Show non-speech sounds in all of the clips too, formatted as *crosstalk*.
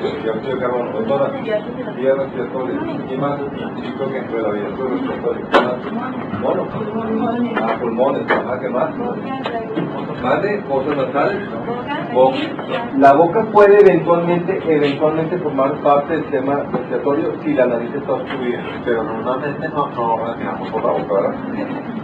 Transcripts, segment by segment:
Fotografía me algo de tema que se le viene a la mente cuando hablamos del tema respiratorio. Doctora, dióxido de carbono, doctora, vía respiratoria, ¿qué más científico que entre la vía respiratoria? ¿Qué más? Mono, ah, pulmones, ah, ¿qué más? ¿Vale? ¿Fosas nasales? Boca. La boca puede eventualmente, eventualmente formar parte del sistema respiratorio si la nariz está obstruida, pero normalmente no, no respiramos por la boca, ¿verdad?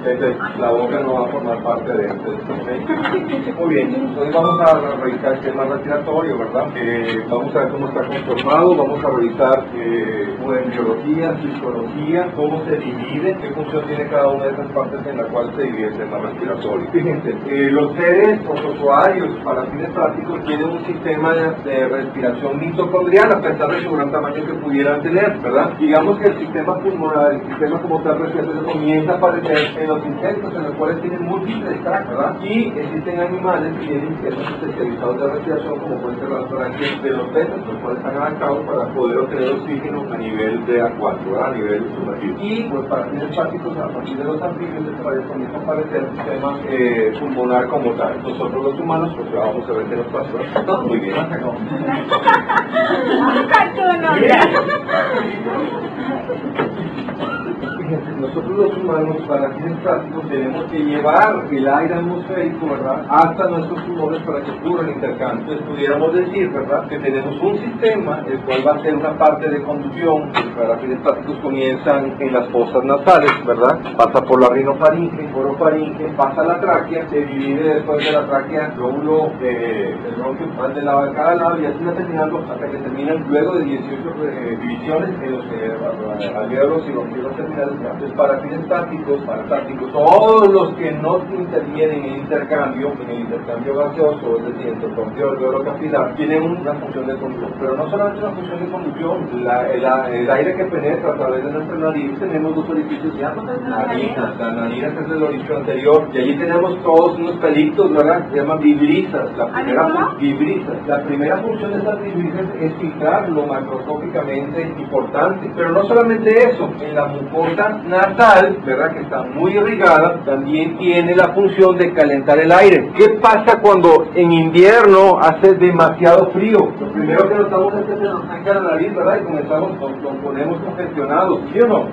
Entonces, la boca no va a formar parte de este sistema. Muy bien, hoy vamos a revisar el tema respiratorio, ¿verdad? Eh, vamos a ver cómo está conformado, vamos a revisar eh, biología, fisiología, cómo se divide, qué función tiene cada una de esas partes en la cual se divide el sistema respiratorio. Fíjense, eh, los seres protozoarios para fines prácticos tienen un sistema de, respiración mitocondrial a pesar de su gran tamaño que pudieran tener, ¿verdad? Digamos que el sistema pulmonar, el sistema como tal respiratorio comienza a aparecer en los insectos en los cuales tienen múltiples tracks, ¿verdad? Y existen animales que tienen sistemas especializados de respiración como pueden ser las branquias de los peces, los cuales están adaptados para poder obtener oxígeno a nivel de acuático, a nivel sumergido. Y pues para fines prácticos, a partir de los anfibios, comienza a aparecer el sistema eh, pulmonar como tal. Nosotros los humanos, pues ya vamos a ver qué nos pasa. Muy bien. Fíjense, *laughs* *laughs* nosotros los humanos, para fines prácticos, tenemos que llevar el aire atmosférico, ¿verdad?, hasta nuestros pulmones para que ocurra el intercambio. Entonces, pudiéramos decir, ¿verdad?, que tenemos un sistema, el cual va a ser una parte de conducción, que para fines prácticos comienzan en las fosas nasales, ¿verdad?, pasa por la rinofaringe, orofaringe, pasa a la tráquea, se divide después de la tráquea, lóbulo, eh, el bronquio, de lado de cada lado, y así va terminando hasta que terminan luego de 18 eh, divisiones en los eh, alveolos y bronquiolos terminales entonces, para fines tácticos, para tácticos, todos los que no intervienen en intercambio, en el intercambio gaseoso, es decir, entre el capilar, tienen una función de conducción. Pero no solamente una función de conducción, la, el, el, aire que penetra a través de nuestra nariz, tenemos dos orificios que llaman narinas. La narina es el orificio anterior, y allí tenemos todos unos pelitos, ¿verdad? Se llaman vibrisas. La primera, vibrisas. La primera función de estas vibrisas es filtrar lo macroscópicamente importante. Pero no solamente eso, en la mucosa nasal, ¿verdad? Que está muy irrigada, también tiene la función de calentar el aire. ¿Qué pasa cuando en invierno hace demasiado frío? Lo primero que notamos es que se nos saca la nariz, ¿verdad? Y comenzamos, nos, ponemos congestionados, ¿sí o no?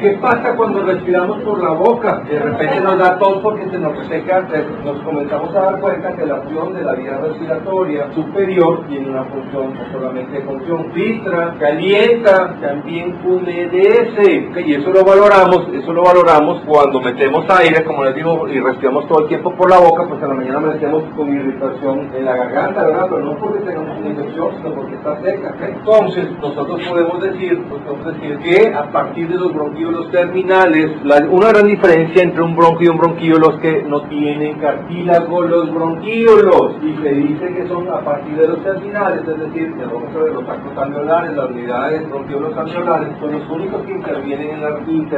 ¿Qué pasa cuando respiramos por la boca? De repente nos da tos porque se nos reseca, nos comenzamos a dar cuenta que la función de la vía respiratoria superior tiene una función no solamente función filtra, calienta, también humedece, y eso lo valoramos, eso lo valoramos cuando metemos aire, como les digo, y respiramos todo el tiempo por la boca, pues a la mañana metemos con irritación en la garganta, ¿verdad? Pero no porque tengamos una infección, sino porque está seca. Entonces, nosotros podemos decir, podemos decir que a partir de los bronquíolos terminales, una gran diferencia entre un bronquio y un bronquíolo es que no tienen cartílago los bronquíolos, y se dice que son a partir de los terminales, es decir, vamos a ver los sacos alveolares, las unidades bronquiolos alveolares, son los únicos que intervienen en la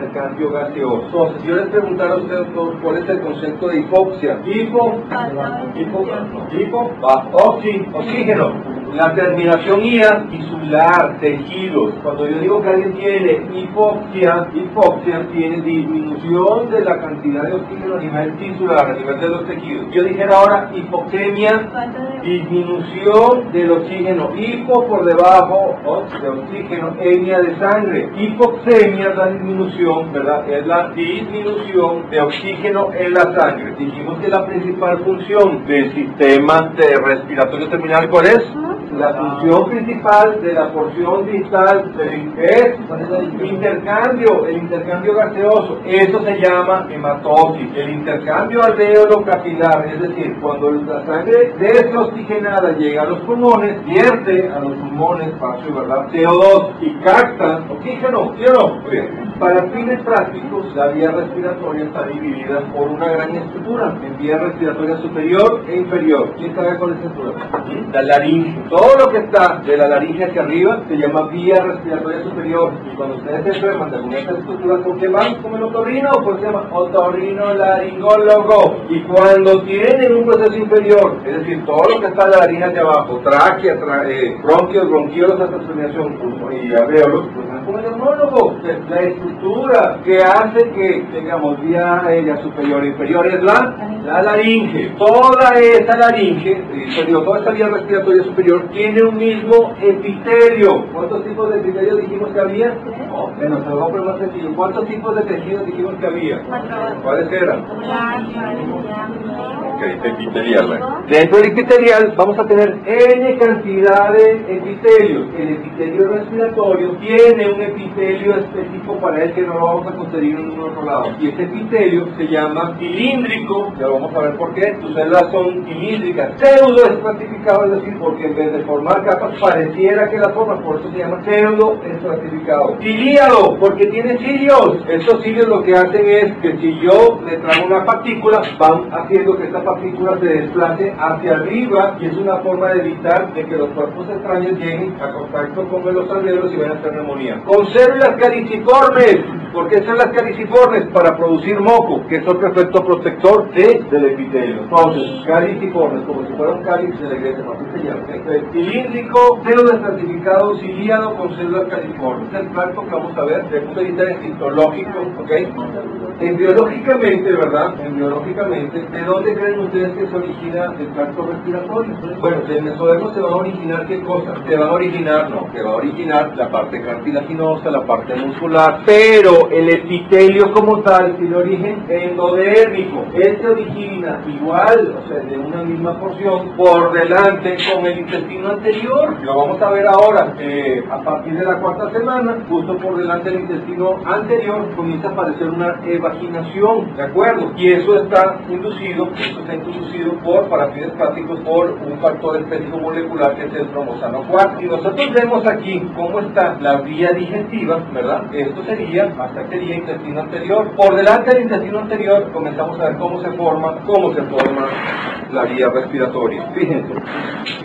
intercambio gaseoso. Entonces, yo les preguntara a ustedes cuál es el concepto de hipoxia. Hipo, hipo, hipo, oxígeno. La terminación IA, tisular, tejidos. Cuando yo digo que alguien tiene hipoxia, hipoxia tiene disminución de la cantidad de oxígeno a nivel tisular, a nivel de los tejidos. Yo dijera ahora hipoxemia, disminución del oxígeno. Hipo por debajo de oxígeno, emia de sangre. Hipoxemia es la disminución, ¿verdad? Es la disminución de oxígeno en la sangre. Dijimos que la principal función del sistema de respiratorio terminal, ¿cuál es? La función principal de la porción distal es intercambio, el intercambio gaseoso. Eso se llama hematosis. El intercambio alveolo capilar, es decir, cuando la sangre desoxigenada llega a los pulmones, vierte a los pulmones, paso, ¿verdad? CO2 y capta oxígeno, ¿sí o no? Muy bien. Para fines prácticos, la vía respiratoria está dividida por una gran estructura, en vía respiratoria superior e inferior. ¿Quién sabe cuál es esa estructura? La laringe. Todo lo que está de la laringe hacia arriba se llama vía respiratoria superior. Y cuando ustedes se enferman de alguna de estructuras, ¿por qué van con el otorrino? Pues se llama otorrino laringólogo. Y cuando tienen un proceso inferior, es decir, todo lo que está en la laringe hacia abajo, tráquea, tra eh, bronquios, bronquiolos, hasta y alveolos, con el neumólogo. La estructura que hace que tengamos vía aérea superior e inferior es la, la laringe. Toda esa laringe, eh, toda esa vía respiratoria superior tiene un mismo epitelio. ¿Cuántos tipos de epitelio dijimos que había? Oh, bueno, se lo voy más sencillo. ¿Cuántos tipos de tejidos dijimos que había? ¿Cuáles eran? Ok, epitelial. Dentro del epitelial vamos a tener N cantidad de epitelios. El epitelio respiratorio tiene un epitelio específico para él que no lo vamos a conseguir en ningún otro lado. Y ese epitelio se llama cilíndrico, ya vamos a ver por qué. Sus células son cilíndricas. Pseudo estratificado, es decir, porque en vez de formar capas pareciera que la forma, por eso se llama pseudo estratificado. Cilíado, porque tiene cilios. Estos cilios lo que hacen es que si yo le traigo una partícula, van haciendo que esta partícula se desplace hacia arriba y es una forma de evitar de que los cuerpos extraños lleguen a contacto con los alveolos y vayan a hacer neumonía. Con células caliciformes. ¿Por qué células caliciformes? Para producir moco, que es otro efecto protector de, del epitelio. Entonces, caliciformes, como si fuera un cáliz de la iglesia. ¿okay? Cilíndrico, células certificado, ciliado con células califormes. Es el plato que vamos a ver el punto de vista histológico, ¿ok? En biológicamente, ¿verdad? En biológicamente, ¿de dónde creen ustedes que se origina el tracto respiratorio? Bueno, del mesodermo se va a originar qué cosa? Se va a originar, no, se va a originar la parte cartilaginosa, la parte muscular, pero el epitelio como tal tiene origen endodérmico. Él se origina igual, o sea, de una misma porción, por delante con el intestino anterior. Lo vamos a ver ahora, eh, a partir de la cuarta semana, justo por delante del intestino anterior, comienza a aparecer una evaginación, ¿de acuerdo? Y eso está inducido, eso está inducido por, para fines prácticos, por un factor específico molecular que es el cromosano 4. Y nosotros vemos aquí cómo está la vía digestiva, ¿verdad? Esto sería, hasta sería intestino anterior. Por delante del intestino anterior comenzamos a ver cómo se forma, cómo se forma la vía respiratoria. Fíjense,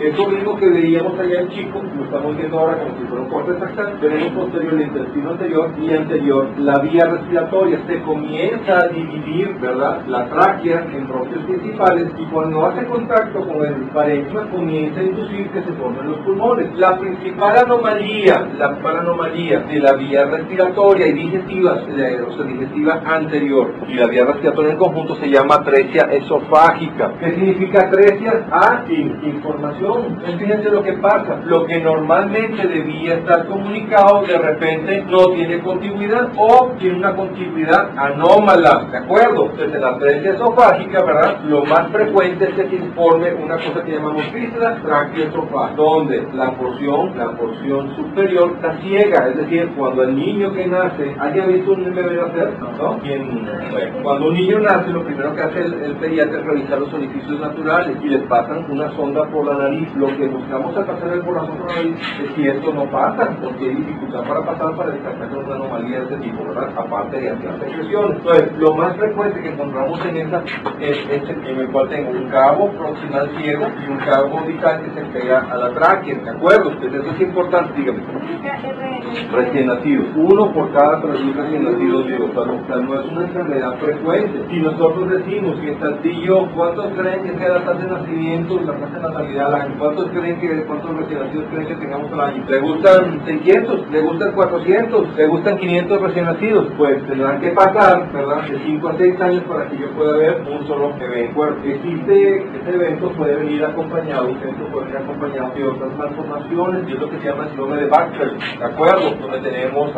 eso mismo que veíamos allá en chico, lo estamos viendo ahora como si fuera un corte sacral, tenemos posterior el intestino anterior y anterior la vía respiratoria. Se comienza a dividir, ¿verdad? La tráquea en bronquios principales y cuando hace contacto con el parénquima comienza a inducir que se formen los pulmones. La principal anomalía, la principal anomalía de la vía respiratoria y digestiva, o sea, digestiva anterior y la vía respiratoria en conjunto se llama atresia esofágica. ¿Qué significa atresia? Ah, información. Entonces, fíjense lo que pasa. Lo que normalmente debía estar comunicado de repente no tiene continuidad o tiene una continuidad anómala, ¿de acuerdo? Entonces en la atresia esofágica, ¿verdad? Lo más frecuente es que se informe una cosa que llamamos fístula traqueoesofágica, donde la porción, la porción superior está ciega, es decir, cuando el niño que nace, haya visto un bebé nacer? ¿No? cuando un niño nace, lo primero que hace el, el pediatra es revisar los orificios naturales y les pasan una sonda por la nariz. Lo que buscamos al pasar el corazón por la nariz es si esto no pasa, porque hay dificultad para pasar para descartar una anomalía de este tipo, ¿verdad? Aparte de hacer secreción. Entonces, lo más frecuente que encontramos en esa es este, en el cual tengo un cabo proximal ciego y un cabo vital que se pega a la tráquea, ¿de acuerdo? Entonces, eso es importante, dígame. Recién nacidos. Uno por cada 3.000 recién nacidos, digo, o no es una enfermedad frecuente. Si nosotros decimos que en Saltillo, ¿cuántos creen que sea la tasa de nacimiento la tasa de natalidad al año? ¿Cuántos creen que, cuántos recién nacidos creen que tengamos al año? ¿Le gustan 600? ¿Le gustan 400? ¿Le gustan 500 recién nacidos? Pues tendrán que pasar, ¿verdad? De 5 a 6 años para que yo pueda ver un solo evento. Existe, este evento puede venir acompañado, este evento puede venir acompañado de otras malformaciones, y es se llama el síndrome de Baxter, ¿de acuerdo? Donde tenemos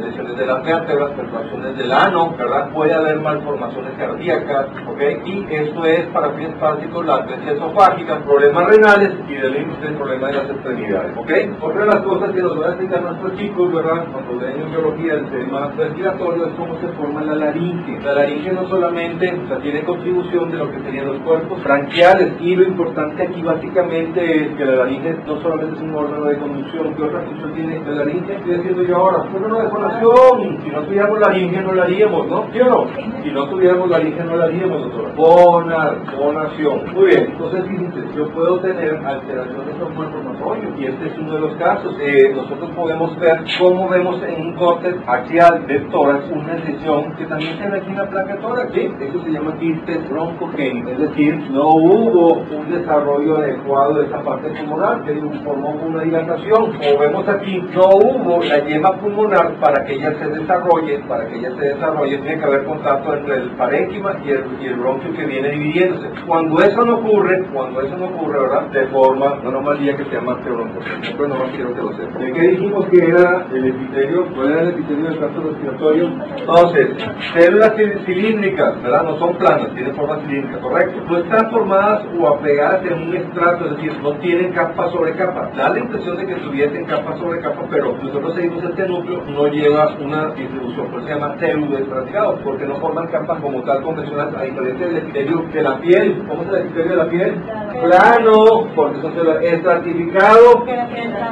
lesiones de las vértebras, perforaciones del ano, ¿verdad? Puede haber malformaciones cardíacas, ¿ok? Y esto es para fines prácticos la atresia esofágica, problemas renales y del el problema de las extremidades, ¿ok? Otra de las cosas que nos van a explicar nuestros chicos, ¿verdad? Cuando ven en biología el tema respiratorio es cómo se forma la laringe. La laringe no solamente o sea, tiene contribución de lo que serían los cuerpos branquiales y lo importante aquí básicamente es que la laringe no solamente es un órgano de conducción, ¿qué otra función tiene la laringe? Estoy haciendo yo ahora, un órgano de fonación, Si no tuviéramos la laringe no la haríamos, ¿no? ¿Sí o no? Si no tuviéramos la laringe no la haríamos, doctora. Bonar, bonación. Muy bien, entonces fíjense, yo puedo tener alteraciones hormonatorio y este es uno de los casos. Eh, nosotros podemos ver cómo vemos en un corte axial de tórax una lesión que también ve aquí en la placa tórax, ¿sí? Eso se llama quistes broncogénica, es decir, no hubo un desarrollo adecuado de esa parte pulmonar, que formó una dilatación. Como vemos aquí, no hubo la yema pulmonar para que ella se desarrolle, para que ella se desarrolle, tiene que haber contacto entre el parénquima y el, y el bronquio que viene dividiéndose. Cuando eso no ocurre, cuando eso no ocurre, ¿verdad? De forma, no nomás día que se llama osteobroncocénica, pero no más quiero que lo sepa. ¿De qué dijimos que era el epitelio? ¿Cuál era el epitelio del tracto respiratorio? Entonces, células cilíndricas, ¿verdad? No son planas, tienen forma cilíndrica, ¿correcto? No están formadas o apegadas en un estrato, es decir, no tienen capa sobre capa. Da la impresión de que tuviesen capa sobre capa, pero nosotros este núcleo, no lleva una distribución, por eso se llama pseudoestratificado, porque no forman capas como tal convencional, a diferencia del epitelio de la piel. ¿Cómo es el epitelio de la piel? Plano, porque son células estratificado,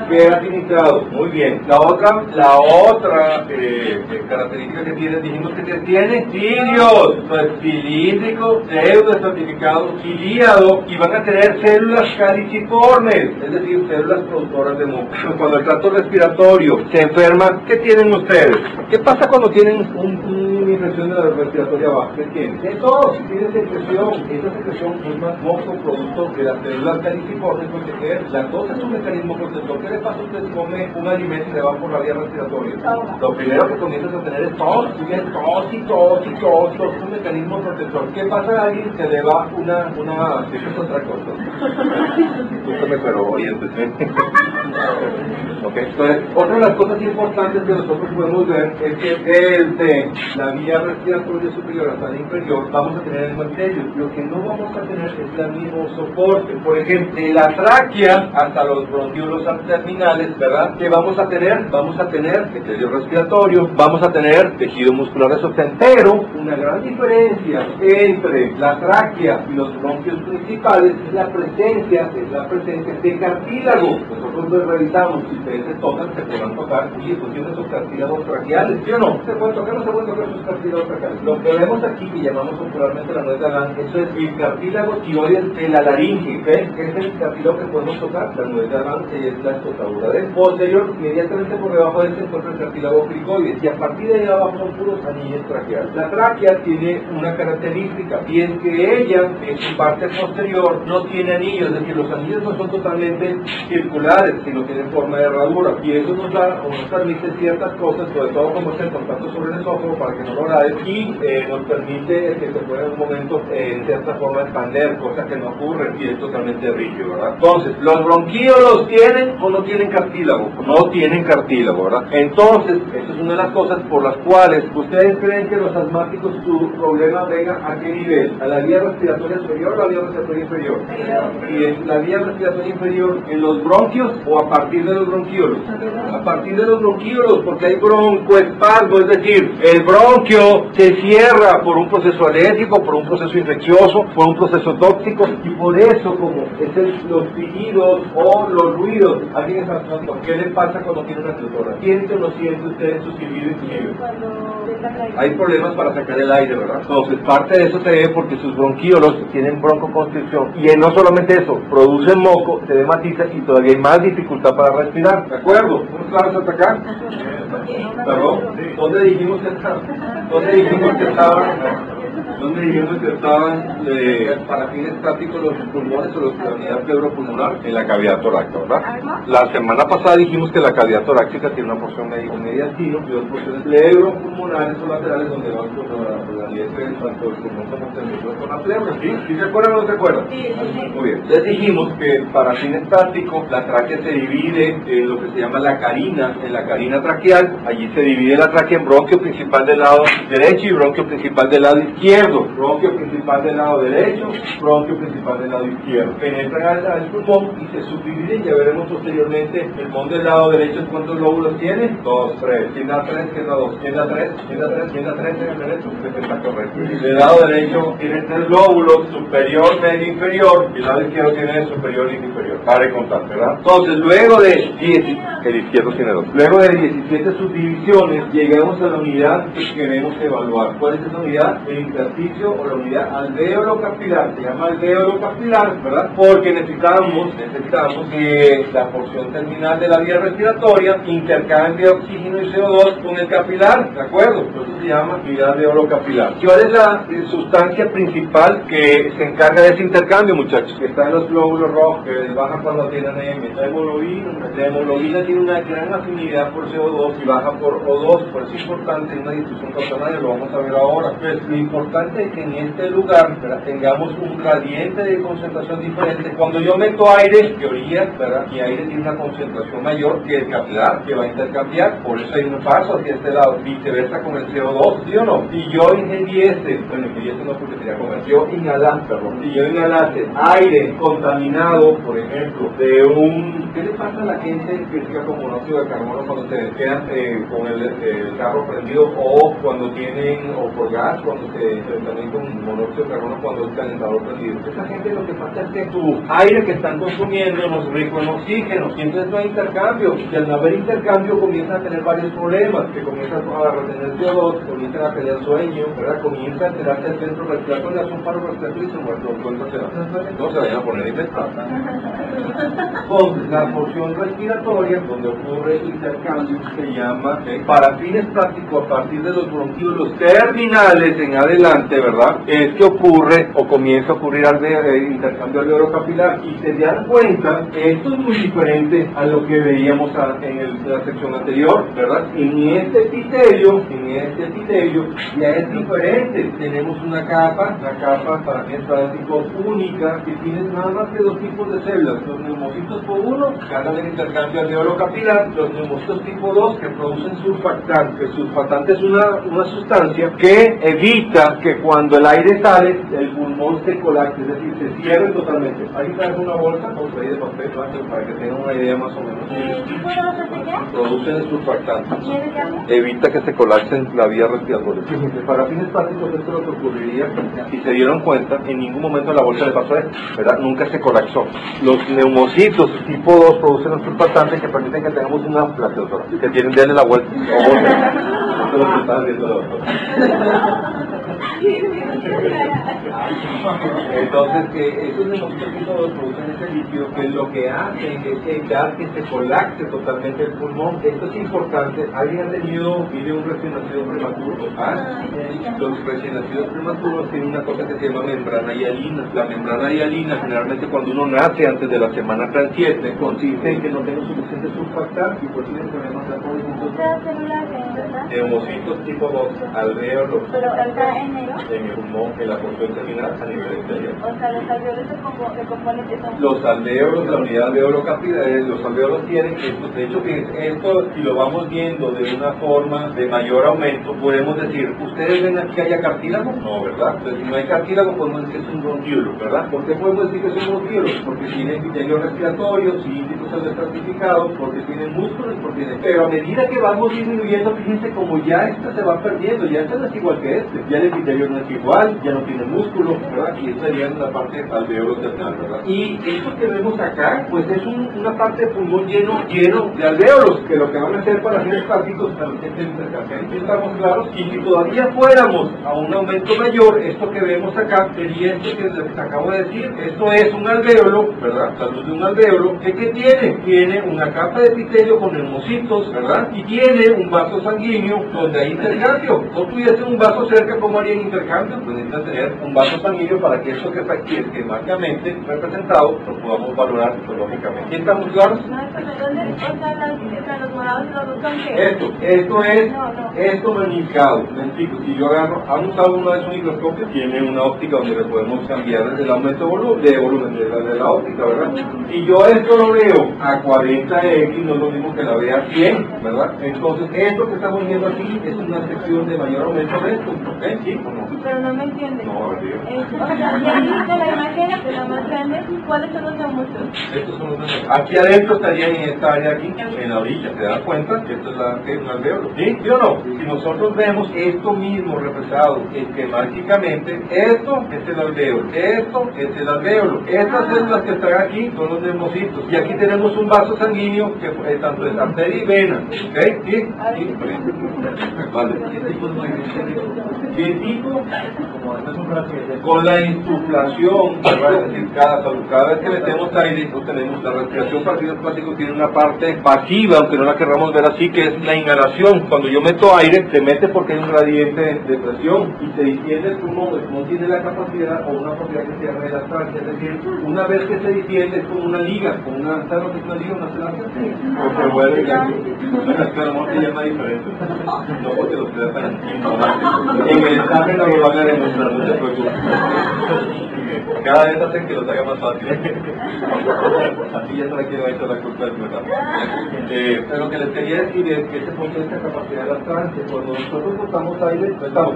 queratinizado. Muy bien. La otra, la otra eh, eh, característica que tiene, dijimos que tiene cilios, pues cilíndrico, pseudoestratificado, ciliado, y van a tener células caliciformes, es decir, células productoras de moco. *laughs* Cuando el tracto respiratorio se enferma, ¿qué tienen ustedes? ¿Qué pasa cuando tienen una infección de la respiratoria baja? ¿Qué tienen? Es todo, si tienen secreción, esa secreción es más moco producto de las células caliciformes, porque es la tos es un mecanismo protector. ¿Qué le pasa a usted si come un alimento y le va por la vía respiratoria? Lo primero que comienzas a tener es tos, sigue tos y tos y tos, tos es un mecanismo protector. ¿Qué pasa a alguien que le va una, una, eso es otra cosa? Pero oriéntese. *laughs* okay. Entonces, otra de las cosas importantes que nosotros podemos ver es que desde la vía respiratoria superior hasta la inferior vamos a tener el bacterio. Lo que no vamos a tener es el mismo soporte. Por ejemplo, de la tráquea hasta los bronquiolos terminales, ¿verdad? ¿Qué vamos a tener? Vamos a tener epitelio respiratorio, vamos a tener tejido muscular de sostén, pero una gran diferencia entre la tráquea y los bronquios principales es la presencia, es la presencia de cartílago. Nosotros revisamos, si ustedes se tocan, se puedan tocar, y tienen sus cartílagos traqueales, ¿sí o no? ¿Se pueden tocar no se pueden tocar Lo que vemos aquí, que llamamos popularmente la nuez de Adán, eso es el cartílago tiroides de la laringe. ¿Qué es el cartílago que podemos tocar? La nuez de Adán, que es la escotadura de posterior, inmediatamente por debajo de él se encuentra el cartílago cricoides, y a partir de ahí abajo son puros anillos traqueales. La tráquea tiene una característica, y es que ella, en su parte posterior, no tiene anillos, es decir, los anillos no son totalmente circulares, sino tienen forma de herradura. Y eso nos da o nos permite ciertas cosas, sobre todo como es el contacto sobre el esófago para que no y eh, nos permite que se pueda en un momento eh, en cierta forma expander, cosa que no ocurre y es totalmente rígido, ¿verdad? Entonces, ¿los bronquíolos tienen o no tienen cartílago? No tienen cartílago, ¿verdad? Entonces, esa es una de las cosas por las cuales ustedes creen que los asmáticos su problema venga a qué nivel? ¿A la vía respiratoria superior o a la vía respiratoria inferior? Y en la vía respiratoria inferior, ¿en los bronquios o a partir de los bronquiolos? A partir de los bronquiolos, porque hay broncoespasmo, es decir, el bronquio se cierra por un proceso alérgico, por un proceso infeccioso, por un proceso tóxico, y por eso, como es el, los pitidos o los ruidos, alguien es asmático, ¿qué le pasa cuando tiene una tutora? ¿Siente o no siente usted en su silbido y su Hay problemas para sacar el aire, ¿verdad? Entonces, parte de eso se debe porque sus bronquiolos tienen broncoconstricción, y no solamente eso, producen moco, se dematiza y todavía hay más dificultad para respirar. ¿De acuerdo? ¿Estamos claros hasta acá? ¿Perdón? ¿Dónde dijimos que estaban? ¿Dónde dijimos que estaban? ¿Dónde dijimos que estaban eh, para fines prácticos los pulmones o la unidad pleuropulmonar? En la cavidad torácica, ¿verdad? La semana pasada dijimos que la cavidad torácica tiene una porción media mediastino y dos porciones pleuropulmonares o laterales donde van con la, liebre tanto el pulmón como el con la pleura, ¿sí? ¿Sí se acuerdan o no se acuerdan? Sí, Muy bien. Les dijimos que para fines prácticos la tráquea se divide en lo que se llama la carina, en la carina traqueal, allí se divide la tráquea en bronquio principal del lado derecho y bronquio principal del lado izquierdo bronquio principal del lado derecho, bronquio principal del lado izquierdo. Penetran al, pulmón y se subdividen, ya veremos posteriormente el pulmón del lado derecho cuántos lóbulos tiene, dos, tres, ¿quién da tres? ¿quién da dos? ¿quién da tres? ¿quién da tres? ¿quién da tres en el derecho? está correcto. El lado derecho tiene tres lóbulos, superior, medio, inferior, y el lado izquierdo tiene superior y inferior. Para contar, ¿verdad? Entonces, luego de 10 El izquierdo tiene dos. Luego de 17 subdivisiones, llegamos a la unidad que queremos evaluar. ¿Cuál es esa unidad? El intersticio o la unidad alveolo-capilar. Se llama alveolo-capilar, ¿verdad? Porque necesitamos, necesitamos que la porción terminal de la vía respiratoria intercambie oxígeno y CO2 con el capilar, ¿de acuerdo? Eso se llama unidad alveolo-capilar. ¿Cuál es la eh, sustancia principal que se encarga de ese intercambio, muchachos? Que está en los glóbulos rojos, que baja cuando tienen M. La hemoglobina, la hemoglobina tiene una gran afinidad por CO2 y baja por O2, por eso es importante en una distribución cautonaria, lo vamos a ver ahora. Pues importante es que en este lugar tengamos un gradiente de concentración diferente. Cuando yo meto aire, teoría, ¿verdad? mi aire tiene una concentración mayor que el capilar, que va a intercambiar, por eso hay un paso hacia este lado, viceversa con el CO2, ¿sí o no? Si yo ingiriese, bueno, ingiriese no porque sería comer, yo inhalase, perdón, si yo inhalase aire contaminado, por ejemplo, de un... ¿Qué le pasa a la gente que siga con monóxido de carbono cuando se quedan eh, con el, carro prendido o cuando tienen, o por gas, cuando se, también con monóxido de carbono cuando el calentador prendido? Esa gente lo que pasa es que su aire que están consumiendo no es rico en oxígeno y entonces no hay intercambio y al no haber intercambio comienzan a tener varios problemas que comienzan a retener CO2, comienzan a tener sueño, ¿verdad? comienza a alterarse el centro respiratorio, hace un paro respiratorio y se muere, no se vayan a poner Con la porción respiratoria, donde ocurre intercambio, se llama, eh, para fines prácticos, a partir de los bronquiolos terminales en adelante, ¿verdad? Es que ocurre o comienza a ocurrir eh, intercambio alveolo-capilar. Y se dan cuenta, esto es muy diferente a lo que veíamos en, la sección anterior, ¿verdad? En este epitelio, en este epitelio, ya es diferente. Tenemos una capa, la capa para fines prácticos única, que tiene nada más que dos tipos de células, los neumocitos tipo 1 que hagan el intercambio alveolo capilar, los neumocitos tipo 2 que producen surfactante. El surfactante es una, una sustancia que evita que cuando el aire sale, el pulmón se colapse, es decir, se cierre totalmente. Ahí traes una bolsa con ahí de papel para que tengan una idea más o menos. Producen el surfactante. Evita que se colapse la vía respiratoria. Para fines prácticos esto es lo que ocurriría si se dieron cuenta, en ningún momento la bolsa le pasó esto, ¿verdad? Nunca se colapsó. Los neumocitos tipo 2 producen un surfactante que permiten que tengamos una doctora, que tienen darle la vuelta. *laughs* Esto es lo que está viendo entonces, que esos neumocitos producen ese líquido que lo que hace es evitar que se colapse totalmente el pulmón. Esto es importante. ¿Alguien ha tenido, vive un recién nacido prematuro? ¿Ah? Los recién nacidos prematuros tienen una cosa que se llama membrana hialina. La membrana hialina, generalmente cuando uno nace antes de la semana 37, consiste en que no tenga suficiente surfactante y por eso problemas de. Neumocitos tipo 2, alveolos. Pero está en En el pulmón, en la porción terminal a nivel exterior. O sea, los alveolos se componen de son... Los alveolos, la unidad alveolo capilar, eh, los alveolos tienen esto. De hecho, que esto, si lo vamos viendo de una forma de mayor aumento, podemos decir, ¿ustedes ven aquí haya cartílago? No, ¿verdad? Entonces, si no hay cartílago, podemos decir que es un bronquiolo, ¿verdad? ¿Por qué podemos decir que es un bronquiolo? Porque tiene epitelio respiratorio, cilíndricos estratificados, porque tienen músculos, porque tienen... Pero a medida que vamos disminuyendo, fíjense como ya esta se va perdiendo, ya esta no es igual que este, ya epitelio no es igual, ya no tiene músculo, ¿verdad? Y esta sería la parte alveolo terminal, ¿verdad? Y esto que vemos acá, pues es una parte de pulmón lleno, lleno de alveolos, que lo que van a hacer para hacer prácticos también es estamos claros, y si todavía fuéramos a un aumento mayor, esto que vemos acá sería esto que les acabo de decir, esto es un alveolo, ¿verdad? Salud de un alveolo, ¿qué, qué tiene? Tiene una capa de epitelio con hermositos, ¿verdad? Y tiene un vaso sanguíneo donde hay intercambio. No tuviese un vaso cerca, ¿cómo harían intercambio? Pues necesitan tener un vaso sanguíneo para que eso que está aquí esquemáticamente representado lo podamos valorar fisiológicamente. ¿Estamos claros? Esto, esto es, esto meniscado. Me explico, si yo agarro, ¿han usado uno de esos microscopios? Tiene una óptica donde le podemos cambiar desde el aumento de volumen, de volumen de, la, de la óptica, ¿verdad? Y yo esto lo veo a 40x, no es lo mismo que la vea a 100, ¿verdad? Entonces, esto que estamos viendo aquí es una sección de mayor aumento de esto, ¿ok? Pero no me entiende. No, digo. Eh, o sea, ahí de la imagen, de la más grande, ¿cuáles son los neumáticos? Estos son los de- Aquí adentro estarían en esta área aquí, en la orilla. ¿Se dan cuenta que esto es la, que es un alveolo? ¿Sí? ¿Sí o no? Si nosotros vemos esto mismo representado esquemáticamente, esto es el alveolo, esto es el alveolo. Estas células que están aquí son los neumocitos. Y aquí tenemos un vaso sanguíneo que eh, tanto es arteria y vena. ¿Ok? ¿Sí? ¿Sí? Vale. ¿Qué *laughs* tipo? Con la insuflación, cada, cada vez que metemos aire, no tenemos la respiración para fines plásticos tiene una parte pasiva, aunque no la querramos ver así, que es la inhalación. Cuando yo meto aire, se mete porque hay un gradiente de presión y se distiende el pulmón, el pulmón tiene la capacidad o una propiedad que se llama elastancia, es decir, una vez que se distiende es como una liga, como una, ¿sabes lo que es una liga? Una celación. O se vuelve gancho. Bueno, es que a lo mejor se llama diferente. No porque los queda tan ignorantes. Cada vez hacen que los haga más fácil. Así ya quiero echar la culpa del programa. Eh, pero lo que les quería decir es que ese punto de esta capacidad de lactancia, cuando nosotros botamos aire, no estamos,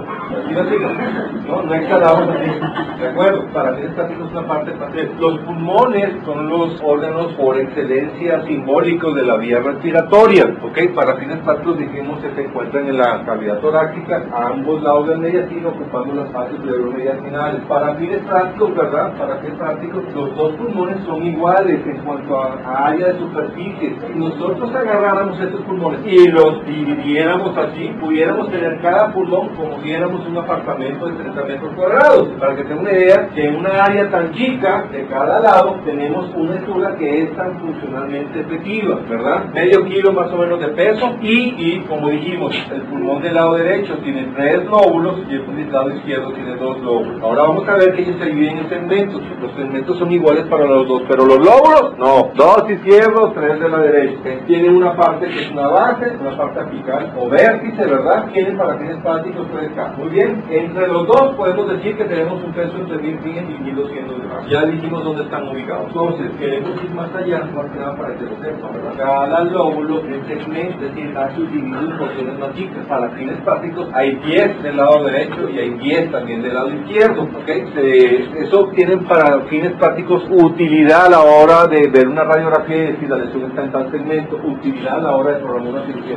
no, no exhalamos así, ¿de acuerdo? Para mí esta es una parte fácil. Los pulmones son los órganos por excelencia simbólicos de la vía respiratoria, ¿ok? Para fines prácticos dijimos que se encuentran en la cavidad torácica, a ambos lados del mediastino, ocupando las fases mediastinales. Para fines prácticos, ¿verdad? Para fines prácticos, los dos pulmones son iguales en cuanto a, a área de superficie. Si nosotros agarráramos estos pulmones y los dividiéramos así, pudiéramos tener cada pulmón como si éramos un apartamento de 30 metros cuadrados. Para que tengan una idea, que en una área tan chica de cada lado tenemos una estructura que es tan funcionalmente efectiva, ¿verdad? Medio kilo más o menos de peso y, y como dijimos, el pulmón del lado derecho tiene tres lóbulos y el lado izquierdo tiene dos lóbulos. Ahora vamos a ver que ellos se dividen en segmentos. Los segmentos son iguales para los dos, pero los lóbulos, no. Dos izquierdos, tres de la derecha. Tienen una parte que es una base, una parte apical o vértice, ¿verdad? Tienen para fines prácticos 3K. Muy bien, entre los dos podemos decir que tenemos un peso entre 1100 y 1200 gramos. Ya dijimos dónde están ubicados. Entonces, queremos ir más allá, más que nada para que lo sepan, ¿verdad? Cada lóbulo es segmento, es decir, está subdividido en porciones más chicas. Para fines prácticos hay 10 del lado derecho y hay 10 también del lado izquierdo, ¿ok? Se- eso tienen para fines prácticos utilidad a la hora de ver una radiografía y decir la lesión está en tal segmento, utilidad a la hora de programar una cirugía.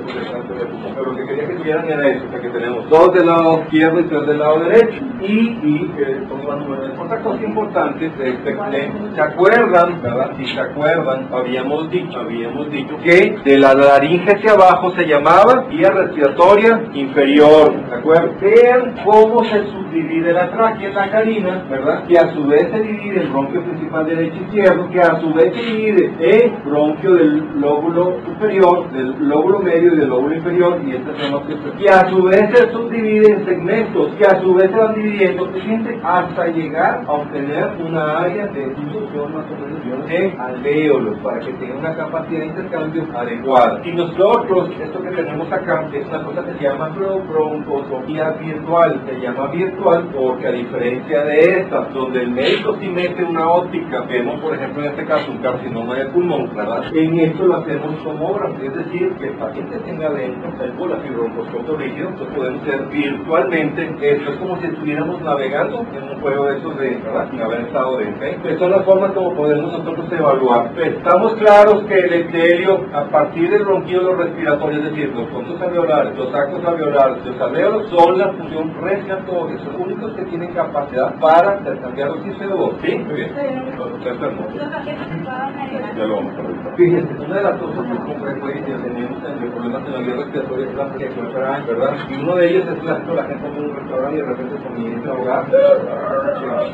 Pero lo que quería que tuvieran era eso, que tenemos dos del lado izquierdo y tres del lado derecho. Y, y eh. Otra cosa importante, ¿se acuerdan, verdad? Si se acuerdan, habíamos dicho, habíamos dicho que de la laringe hacia abajo se llamaba vía respiratoria inferior, ¿de acuerdo? Cómo se subdivide la tráquea en la carina, ¿verdad? Que a su vez se divide en bronquio principal derecho e izquierdo, que a su vez se divide en bronquio del lóbulo superior, del lóbulo medio y del lóbulo inferior, y este es el bronquio superior. Y a su vez se subdivide en segmentos, que a su vez se van dividiendo, fíjense, hasta llegar a obtener una área de difusión más o menos de alvéolos, para que tenga una capacidad de intercambio adecuada. Y nosotros, esto que tenemos acá, es una cosa que se llama bro- broncoscopía virtual, se llama virtual porque a diferencia de esta, donde el médico sí mete una óptica, vemos por ejemplo en este caso un carcinoma de pulmón. En esto lo hacemos tomógrafo, es decir, que el paciente tenga dentro el bolafibroncoscopio rígido, entonces podemos hacer virtualmente, esto es como si estuviéramos navegando en un juego de esos de, ¿verdad? Sin haber estado dentro. ¿eh? Estas son las formas como podemos nosotros evaluar. Estamos claros que el epitelio, a partir del bronquíolo respiratorio, es decir, los fondos alveolares, los sacos alveolares, los alvéolos son la función son los únicos que tienen capacidad para intercambiar oxígeno 2 ¿Sí? Muy bien. Que. Ya lo vamos a revisar. Fíjense, una de las cosas que con frecuencia tenemos en los problemas en la vía respiratoria es la que ¿verdad? Y uno de ellos es clásico, la gente en un restaurante y de repente comienza a ahogar,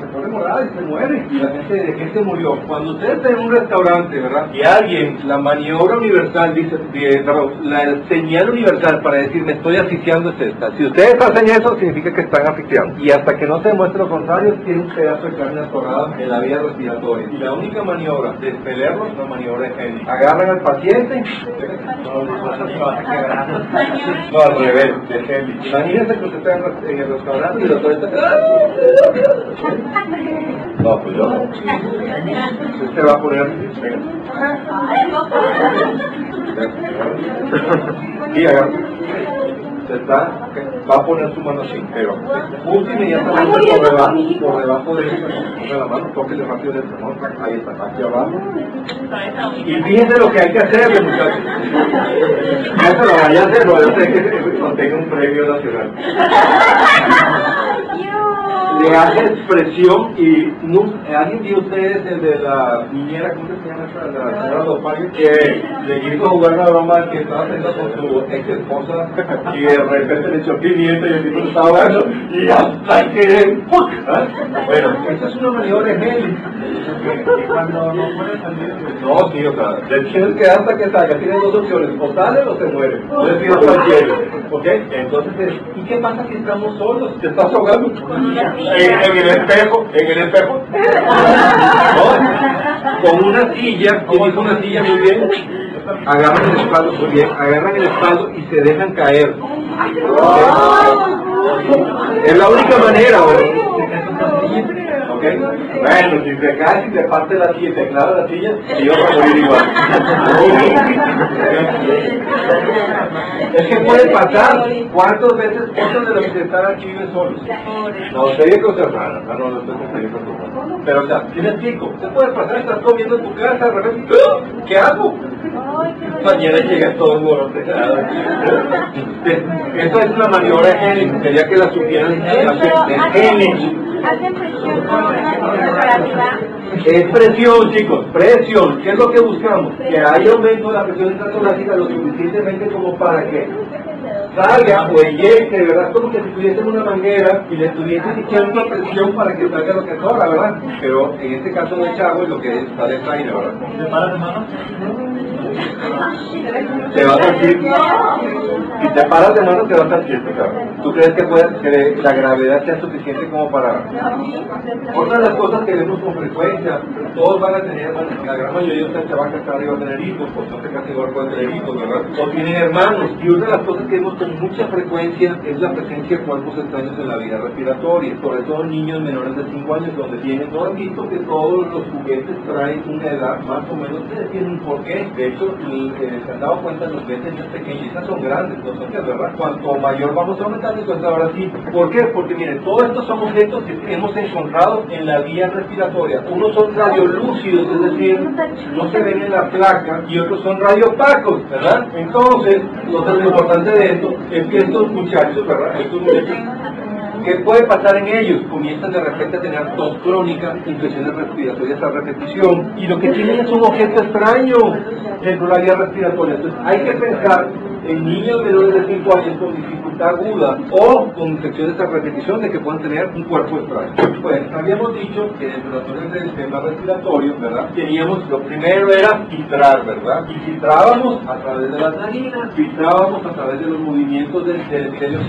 se pone morada y se muere. Y la gente, ¿de qué se murió? Cuando usted está en un restaurante, ¿verdad? Y alguien, la maniobra universal, dice, de- perdón, la señal universal para decir me estoy asfixiando es esta. Si ustedes hacen eso, significa que están asfixiando. Y hasta que no se demuestre lo contrario, tiene un pedazo de carne atorada en la vía respiratoria. Y la única maniobra de expelerlo es la maniobra de Henry. Agarran al paciente. No, no, al revés, de Henry. Imagínense que usted está en el restaurante y doctor está... No, pues yo no. Usted va a poner... Sí, agarra. ¿Se está? Ok. Va a poner su mano así, pero justo inmediatamente por debajo, por debajo de ella, ponga la mano, toque rápido el temor, ahí está, aquí abajo. Y fíjense lo que hay que hacer, muchachos. No se lo vaya a hacer, no vaya a hacer que contenga un premio nacional *laughs* le hace expresión y no, alguien vio ustedes el de la niñera, ¿cómo se llama esa? La señora Lopario, que le hizo jugar una broma que estaba haciendo con su ex esposa y de repente le echó pimienta y el tipo estaba hablando y hasta que ¿Ah? Bueno, esa es una maniobra de Heli. Cuando no puede salir, no, sí, o sea, le tienes que hasta que salga, tiene dos opciones, o sale o se muere. No le pido cualquiera. ¿Ok? Entonces, ¿y qué pasa si estamos solos? ¿Te estás ahogando? En, el espejo, en el espejo, *laughs* con una silla, como hizo una silla muy bien, agarran el espaldo, muy bien, agarran el espaldo y se dejan caer. Es la única manera, bueno, si te caes y te parte la silla y te clava la silla, yo voy a morir igual. es que puede pasar. ¿Cuántas veces otros de los que están aquí viven solos? No, sería cosa rara. No, no, no estoy Pero, o sea, ¿qué le explico? ¿Qué puede pasar? Estás comiendo en tu casa, de repente, ¿qué hago? Mañana llega todo el mundo. Esto es una maniobra de Henning. Sería que la supieran. Es presión, chicos, presión. ¿Qué es lo que buscamos? Que haya aumento de la presión intratorácica lo suficientemente como para que salga o eyecte, ¿verdad? Como que si tuviesen una manguera y le estuviesen echando presión para que salga lo que sobra, ¿verdad? Pero en este caso no es chavo es lo que es, sale aire, ¿verdad? ¿Se para de mano? Te va a sentir. Si te paras de mano, te va a sentir, claro. ¿Tú crees que, puede, que la gravedad sea suficiente como para.? Otra de las cosas que vemos con frecuencia, todos van a tener, la gran mayoría de ustedes va a estar arriba a tener hijos, no sé casi igual pueden tener hijos, ¿verdad? O tienen hermanos. Y una de las cosas que vemos mucha frecuencia es la presencia de cuerpos extraños en la vida respiratoria, sobre todo niños menores de 5 años, donde tienen, todo han visto que todos los juguetes traen una edad más o menos, ustedes tienen un porqué. De hecho, eh, se han dado cuenta los juguetes más pequeños, esas son grandes, no son que verdad. Cuanto mayor vamos aumentando, entonces ahora sí. ¿Por qué? Porque miren, todos estos son objetos que hemos encontrado en la vía respiratoria. Unos son radiolúcidos, es decir, no se ven en la placa, y otros son radiopacos, ¿verdad? Entonces lo importante de esto es que estos muchachos, ¿verdad? Estos muchachos ¿Qué puede pasar en ellos? Comienzan de repente a tener tos crónica, infecciones respiratorias a repetición, y lo que tienen es un objeto extraño dentro de la vía respiratoria. Entonces hay que pensar en niños menores de 5 años con dificultad aguda o con infecciones a repetición de que puedan tener un cuerpo extraño. Pues habíamos dicho que dentro de del sistema respiratorio, ¿verdad? Teníamos, lo primero era filtrar, ¿verdad? Y filtrábamos a través de las narinas, filtrábamos a través de los movimientos del, del epitelio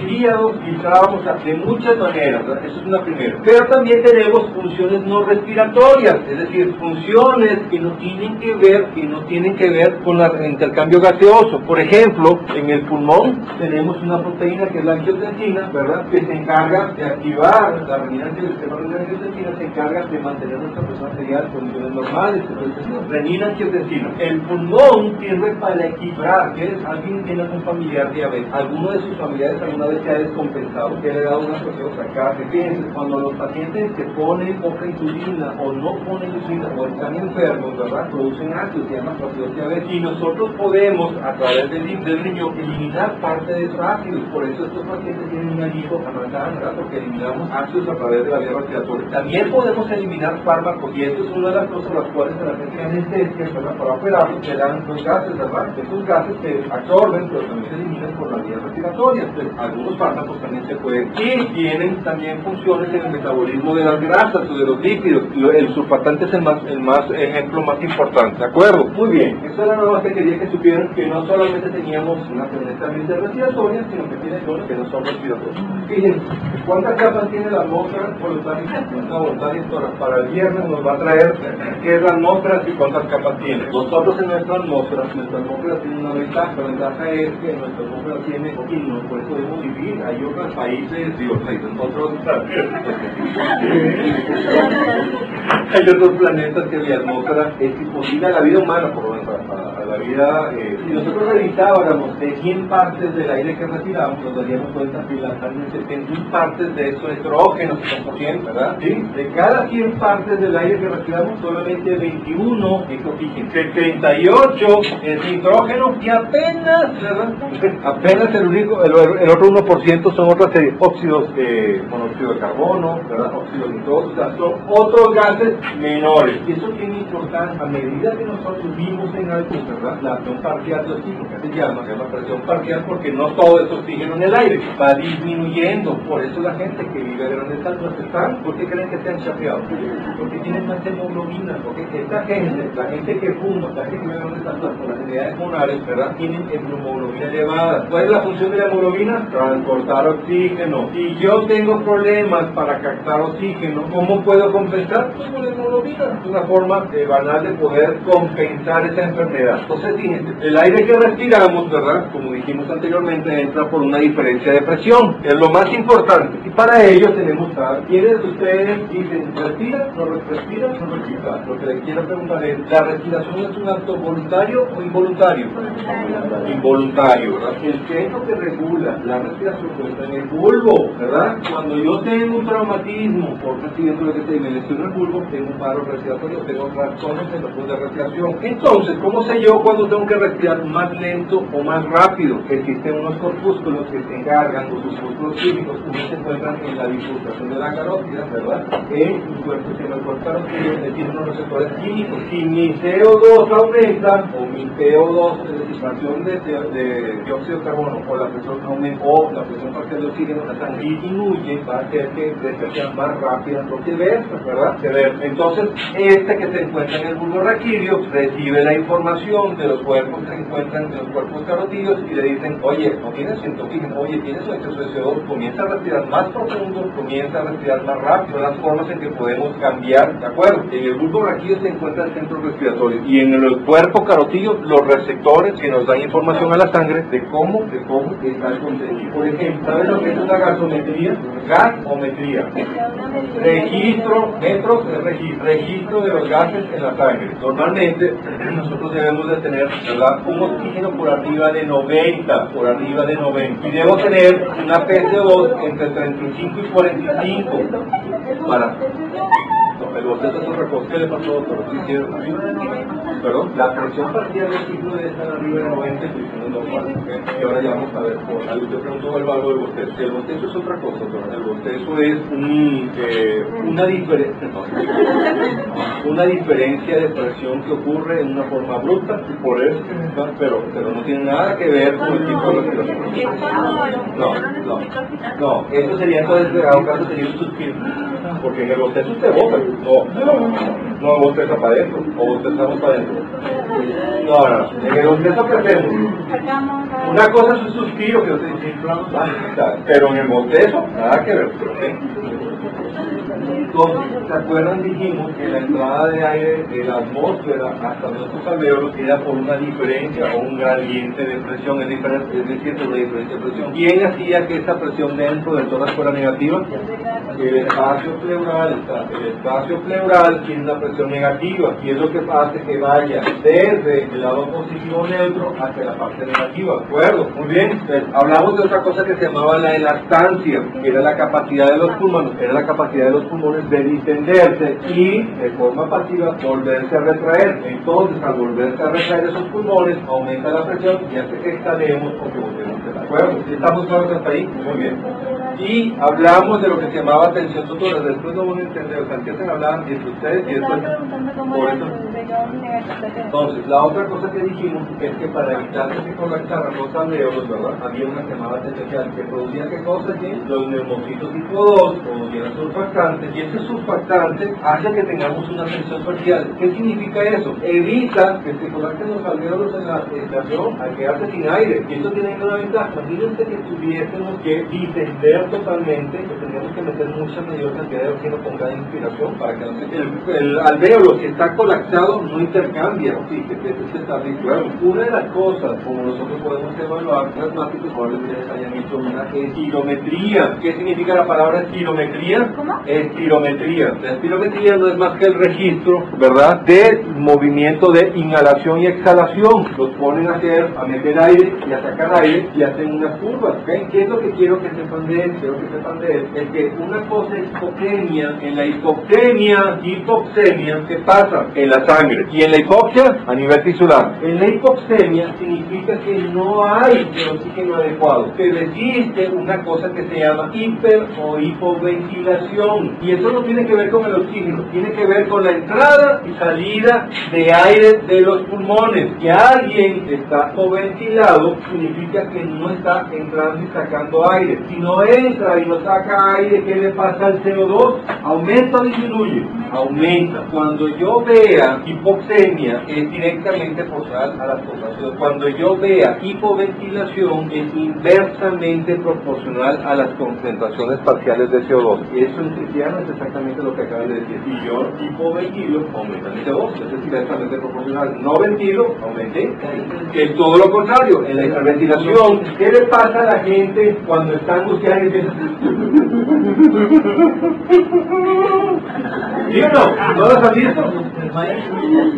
filtrábamos de muchas maneras. Eso es una primera. Pero también tenemos funciones no respiratorias, es decir, funciones que no tienen que ver, que no tienen que ver con el intercambio gaseoso. Por ejemplo, en el pulmón tenemos una proteína que es la angiotensina, ¿verdad? Que se encarga de activar la renina del sistema la angiotensina, se encarga de mantener nuestra presión arterial en condiciones normales. Entonces, renina angiotensina. El pulmón sirve para equilibrar. ¿Quieres? Alguien tiene algún familiar diabetes. Alguno de sus familiares alguna vez se ha descompensado, que le ha dado una presión sacada. Fíjense, cuando los pacientes se ponen poca insulina o no ponen insulina o están enfermos, ¿verdad? Producen ácidos, se llama diabetes. Y nosotros podemos, a través del, del eliminar parte de esos ácidos. Por eso estos pacientes tienen un anillo ¿verdad? porque eliminamos ácidos a través de la vía respiratoria. También podemos eliminar fármacos, y esto es una de las cosas las cuales en la gente anestesia, para operar, se dan los gases, ¿verdad? Estos gases se absorben, pero también se eliminan por la vía respiratoria. Entonces, algunos fármacos también se pueden. Y tienen también funciones en el metabolismo de las grasas o de los lípidos. El surfactante es el más, el más ejemplo más importante, ¿de acuerdo? Muy bien, eso era nada más que quería que supieran que no solamente teníamos una también respiratoria, sino que tiene zonas que no son respiratorias. Fíjense, ¿cuántas capas tiene la atmósfera voluntaria? Una voluntaria para el viernes nos va a traer qué es la atmósfera y cuántas capas tiene. Nosotros en nuestra atmósfera, nuestra atmósfera tiene una ventaja, la ventaja es que nuestra atmósfera tiene, y no por eso podemos vivir, hay otros países, digo, países, otros hay otros planetas que la atmósfera es imposible a la vida humana, por lo menos la la vida, eh, si nosotros revisáramos de 100 partes del aire que respiramos, nos daríamos cuenta que las 71 partes de eso son 100, ¿verdad? ¿Sí? De cada 100 partes del aire que respiramos, solamente 21 es oxígeno, 78 es nitrógeno y apenas, ¿verdad? apenas el único, el, el otro 1% son otras series, óxidos, eh, monóxido de carbono, ¿verdad? óxidos nitrosos, o sea, son otros gases menores. Y eso tiene importancia a medida que nosotros subimos en alto, La presión parcial de oxígeno, que se llama, se llama presión parcial porque no todo es oxígeno en el aire, va disminuyendo. Por eso la gente que vive a grandes alturas están, ¿por qué creen que se han chapeado? Porque tienen más hemoglobina, porque esta gente, la gente que fuma, la gente que vive a grandes alturas por las unidades pulmonares, ¿verdad? Tienen hemoglobina elevada. ¿Cuál es la función de la hemoglobina? Transportar oxígeno. Si yo tengo problemas para captar oxígeno, ¿cómo puedo compensar? Pues con hemoglobina. Es una forma eh, banal de poder compensar esa enfermedad. Entonces, fíjense, el aire que respiramos, ¿verdad? Como dijimos anteriormente, entra por una diferencia de presión. Es lo más importante. Y para ello tenemos a ¿Quiénes de ustedes dicen respira, no respira, no respira? Lo que les quiero preguntar es, ¿la respiración es un acto voluntario o involuntario? Involuntario, ¿verdad? El centro que regula la respiración está en el bulbo, ¿verdad? Cuando yo tengo un traumatismo por un accidente de que se me lesiono el bulbo, tengo un paro respiratorio, tengo trastornos en los de respiración. Entonces, ¿cómo sé yo cuando tengo que respirar más lento o más rápido? Existen unos corpúsculos que se encargan, los corpúsculos químicos, que se encuentran en la bifurcación de la carótida, ¿verdad? En un cuerpo que el cuerpo carótido que tiene unos receptores químicos. Si mi CO2 aumenta, o mi PO2, es decir, fracción de, de, de dióxido de carbono, o la presión aumenta, o la presión parcial de oxígeno en la sangre disminuye, va a hacer que respiración más rápida, ves, ¿verdad? Entonces, este que se encuentra en el bulbo raquídeo recibe la información de los cuerpos que se encuentran en los cuerpos carotídeos y le dicen, oye, no tienes oxígeno, oye, tienes un exceso de CO2, comienza a respirar más profundo, comienza a respirar más rápido, las formas en que podemos cambiar, ¿de acuerdo? En el bulbo raquídeo se encuentra el centro respiratorio y en el cuerpo carotídeo los receptores que nos dan información a la sangre de cómo, de cómo está el contenido. Por ejemplo, ¿sabes lo que es una gasometría? Gasometría. Registro, metros registro de los gases en la sangre. Normalmente *clears throat* nosotros debemos de tener un oxígeno por arriba de 90, por arriba de 90. Y debo tener una PCO2 entre 35 y 45 para el boceto es otra cosa. ¿Qué le pasó, doctor? ¿Sí hicieron? Perdón, la presión parcial del ciclo debe estar arriba de 90 y es normal. Y ahora ya vamos a ver. Por algo te preguntó el valor del boceto. El boceto es otra cosa, doctor. El boceto es un, eh, una diferencia. *laughs* una diferencia de presión que ocurre en una forma bruta y por eso, pero, pero no tiene nada que ver con el tipo de respiración. No, no, no, eso sería entonces, en cada caso sería un suspiro, porque en el boceto usted bota, no, no bosteza para adentro, o bostezamos para adentro. No, no, en el boceto que hacemos, una cosa es un suspiro que usted dice, pero en el bostezo, nada que ver. Entonces, ¿se acuerdan? Dijimos que la entrada de aire de la atmósfera hasta nuestros alveolos era por una diferencia o un gradiente de presión, es, es decir, una diferencia de presión. ¿Quién hacía que esa presión dentro del tórax fuera negativa? El espacio pleural, el espacio pleural tiene una presión negativa y es lo que hace que vaya desde el lado positivo neutro hacia la parte negativa, ¿de acuerdo? Muy bien, Entonces, hablamos de otra cosa que se llamaba la elastancia, que era la capacidad de los pulmones, era la capacidad de los pulmones de distenderse y de forma pasiva volverse a retraer. Entonces, al volverse a retraer esos pulmones, aumenta la presión y hace que exhalemos o que volvemos ¿De acuerdo? ¿Estamos claros hasta ahí? Muy bien. Y hablamos de lo que se llamaba tensión total. Después no van a entender, o sea, empiezan a hablar entre ustedes y después. Por eso. Entonces, la otra cosa que dijimos es que para evitar que se colapsaran los alveolos, ¿verdad? Había una que llamaba tensión que producía qué cosa aquí? Los neumocitos tipo 2 producían surfactantes y ese surfactante hace que tengamos una tensión parcial. ¿Qué significa eso? Evita que se colapsen los alveolos en la estación al quedarse sin aire. Y eso tiene una ventaja. Imagínense que tuviésemos que distender totalmente, pues tendríamos que meter mucha mayor cantidad de oxígeno con cada inspiración para que no se el, el alvéolo, si está colapsado, no intercambia oxígeno, que está bueno, Una de las cosas, como nosotros podemos evaluar, los asmáticos probablemente hayan hecho una espirometría. ¿Qué significa la palabra espirometría? ¿Cómo? Espirometría. La espirometría no es más que el registro, ¿verdad?, de movimiento de inhalación y exhalación. Los ponen a hacer, a meter aire y a sacar aire y hacen unas curvas. ¿okay? ¿Qué es lo que quiero que sepan de él? Quiero que sepan de él. Es que una cosa es hipoxemia. En la hipoxemia, hipoxemia, ¿qué pasa? En la sangre. Y en la hipoxia, a nivel tisular. En la hipoxemia significa que no hay oxígeno adecuado. Pero existe una cosa que se llama hiper o hipoventilación. Y eso no tiene que ver con el oxígeno, tiene que ver con la entrada y salida de aire de los pulmones. Que alguien está hipoventilado significa que no está entrando y sacando aire. Si no entra y no saca aire, ¿qué le pasa al CO2? ¿Aumenta o disminuye? Aumenta. Cuando yo vea hipoxemia, es directamente proporcional a la población. Cuando yo vea hipoventilación, es inversamente proporcional a las concentraciones parciales de CO2. Y eso en cristiano es exactamente lo que acaban de decir. Si yo hipoventilo, aumenta mi CO2. Eso es inversamente proporcional. No ventilo, aumente. Es todo lo contrario. En la hiperventilación, ¿qué le pasa a la gente cuando está angustiada y empieza ¿Sí o no? ¿No los han visto?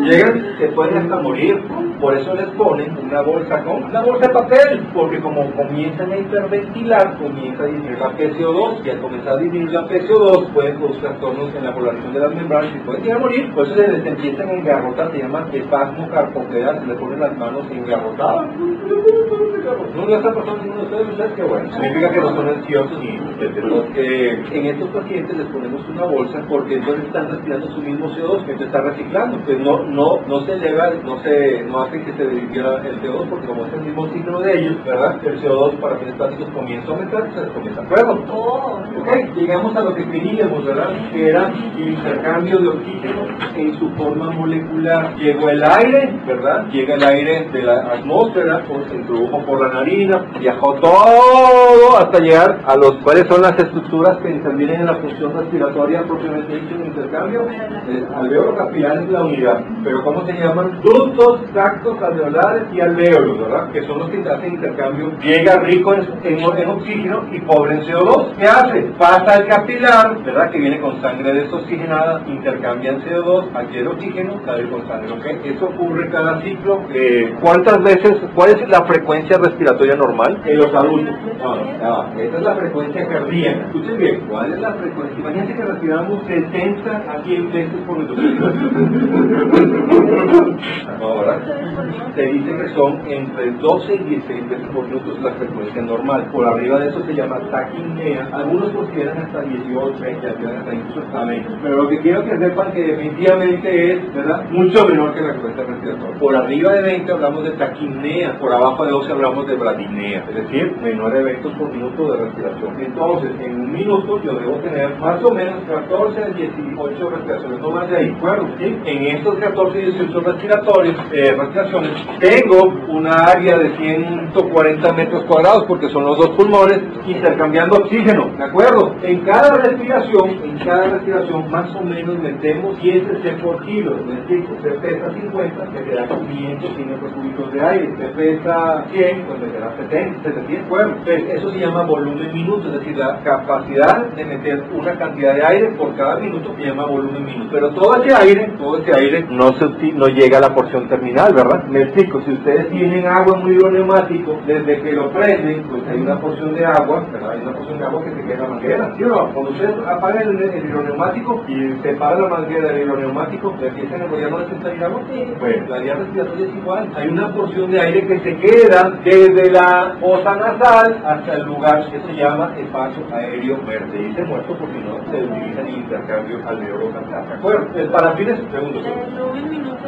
Llegan, se pueden hasta morir. Por eso les ponen una bolsa con una bolsa de papel, porque como comienzan a hiperventilar, comienza a disminuir la PCO2 y al comenzar a disminuir la PCO2 pueden producir trastornos en la polarización de las membranas y pueden llegar a morir. Por eso se les empiezan a engarrotar, se llama espasmo carpoclear, se les ponen las manos engarrotadas. No le está pasando a ninguno de ustedes, ¿ustedes qué bueno? Significa que no son ansiosos y entonces, eh, en estos pacientes les ponemos una bolsa porque entonces están respirando su mismo CO2 que se está reciclando. Pues no, no, no se eleva, no se, no hace que se dividiera el CO2 porque como es el mismo ciclo de ellos, ¿verdad? El CO2 para fines prácticos comienza a aumentar, se les comienza a fuego. Oh. Ok, llegamos a lo que queríamos, ¿verdad? Que era el intercambio de oxígeno en su forma molecular. Llegó el aire, ¿verdad? Llega el aire de la atmósfera, pues, se introdujo por la narina, viajó todo hasta llegar a los cuáles son las estructuras que intervienen en la función respiratoria propiamente dicha en el intercambio. El alveolo capilar es la unidad, pero ¿cómo se llaman? Ductos, tractos alveolares y alvéolos, ¿verdad? Que son los que hacen intercambio. Llega rico en, en- en oxígeno y pobre en CO2. ¿Qué hace? Pasa al capilar, ¿verdad? Que viene con sangre desoxigenada, intercambian CO2, adquiere oxígeno, sale con sangre, ¿ok? Eso ocurre cada ciclo. Eh, ¿Cuántas veces, cuál es la frecuencia respiratoria normal? En los adultos. No, no. Esa es la frecuencia cardíaca. Escuchen bien, ¿cuál es la frecuencia? Imagínense que respiramos 60 a 100 veces por minuto. *laughs* ¿verdad? Se dice que son entre 12 y 16 veces por minuto la frecuencia normal. Por arriba de eso se llama taquimnea. Algunos consideran hasta 18, 20, algunos hasta incluso hasta 20. Pero lo que quiero que sepan que definitivamente es, ¿verdad? Mucho menor que la frecuencia respiratoria. Por arriba de 20 hablamos de taquimnea, por abajo de 12 hablamos de bradinea, es decir, menor eventos por minuto de respiración. Entonces, en un minuto yo debo tener más o menos 14 a 18 respiraciones, no más de ahí, ¿de acuerdo? ¿Sí? En estos 14 y 18 respiratorios, eh, respiraciones, tengo una área de 140 metros cuadrados porque son los dos pulmones intercambiando oxígeno, ¿de acuerdo? En cada respiración, en cada respiración más o menos metemos 10 cc por kilo, ¿me explico? Se pesa 50, me queda 500 metros cúbicos de aire, se pesa 100, pues me queda 70, 700, bueno, pues eso se llama volumen minuto, es decir, la capacidad de meter una cantidad de aire por cada minuto se llama volumen minuto. Pero todo ese aire, todo ese aire no, se, no llega a la porción terminal, ¿verdad? Me explico, si ustedes tienen agua en un hidroneumático, desde que lo prenden, pues hay una porción de agua, ¿verdad? Hay una porción de agua que se queda en la manguera, ¿sí o no? Cuando ustedes apagan el, el hidroneumático y separan la manguera del hidroneumático, ¿le empiezan a no el agua? Bueno, la vía respiratoria es igual. Hay una porción de aire que se queda desde la fosa nasal hasta el lugar que se llama espacio aéreo verde. Dice muerto porque no se utiliza ni intercambio alveolo capilar. ¿De acuerdo? El un minuto